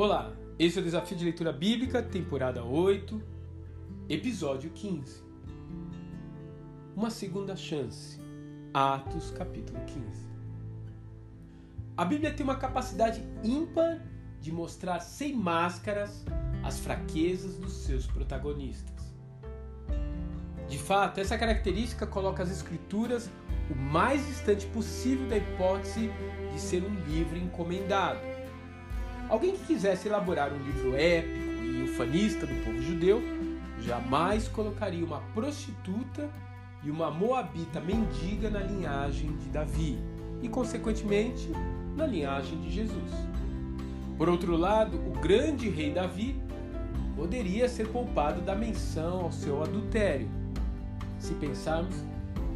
Olá, esse é o Desafio de Leitura Bíblica, temporada 8, episódio 15. Uma segunda chance. Atos, capítulo 15. A Bíblia tem uma capacidade ímpar de mostrar sem máscaras as fraquezas dos seus protagonistas. De fato, essa característica coloca as Escrituras o mais distante possível da hipótese de ser um livro encomendado. Alguém que quisesse elaborar um livro épico e ufanista do povo judeu jamais colocaria uma prostituta e uma moabita mendiga na linhagem de Davi e, consequentemente, na linhagem de Jesus. Por outro lado, o grande rei Davi poderia ser poupado da menção ao seu adultério, se pensarmos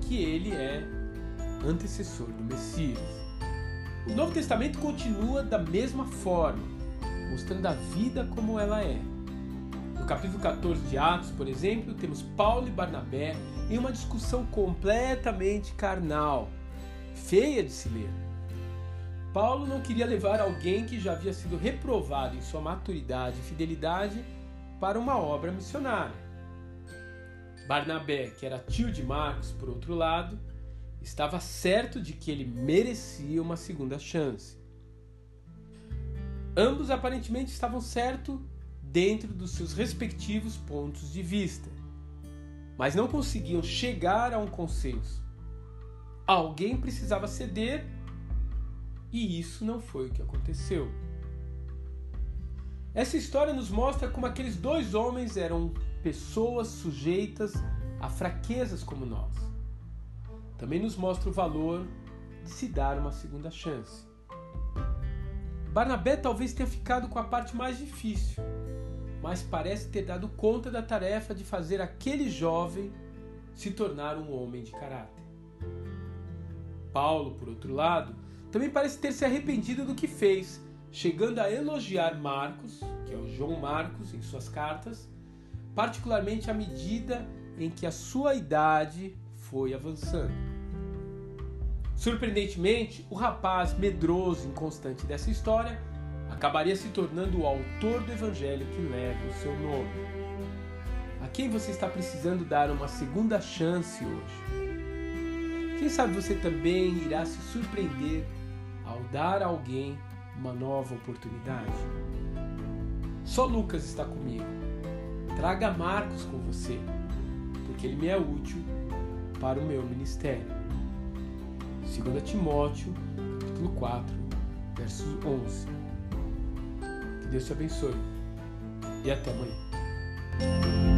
que ele é antecessor do Messias. O Novo Testamento continua da mesma forma, mostrando a vida como ela é. No capítulo 14 de Atos, por exemplo, temos Paulo e Barnabé em uma discussão completamente carnal, feia de se ler. Paulo não queria levar alguém que já havia sido reprovado em sua maturidade e fidelidade para uma obra missionária. Barnabé, que era tio de Marcos, por outro lado, estava certo de que ele merecia uma segunda chance. Ambos aparentemente estavam certos dentro dos seus respectivos pontos de vista, mas não conseguiam chegar a um consenso. Alguém precisava ceder e isso não foi o que aconteceu. Essa história nos mostra como aqueles dois homens eram pessoas sujeitas a fraquezas como nós. Também nos mostra o valor de se dar uma segunda chance. Barnabé talvez tenha ficado com a parte mais difícil, mas parece ter dado conta da tarefa de fazer aquele jovem se tornar um homem de caráter. Paulo, por outro lado, também parece ter se arrependido do que fez, chegando a elogiar Marcos, que é o João Marcos, em suas cartas, particularmente à medida em que a sua idade foi avançando. Surpreendentemente, o rapaz medroso e inconstante dessa história acabaria se tornando o autor do evangelho que leva o seu nome. A quem você está precisando dar uma segunda chance hoje? Quem sabe você também irá se surpreender ao dar a alguém uma nova oportunidade? Só Lucas está comigo. Traga Marcos com você, porque ele me é útil para o meu ministério. 2 Timóteo, capítulo 4, verso 11. Que Deus te abençoe e até amanhã.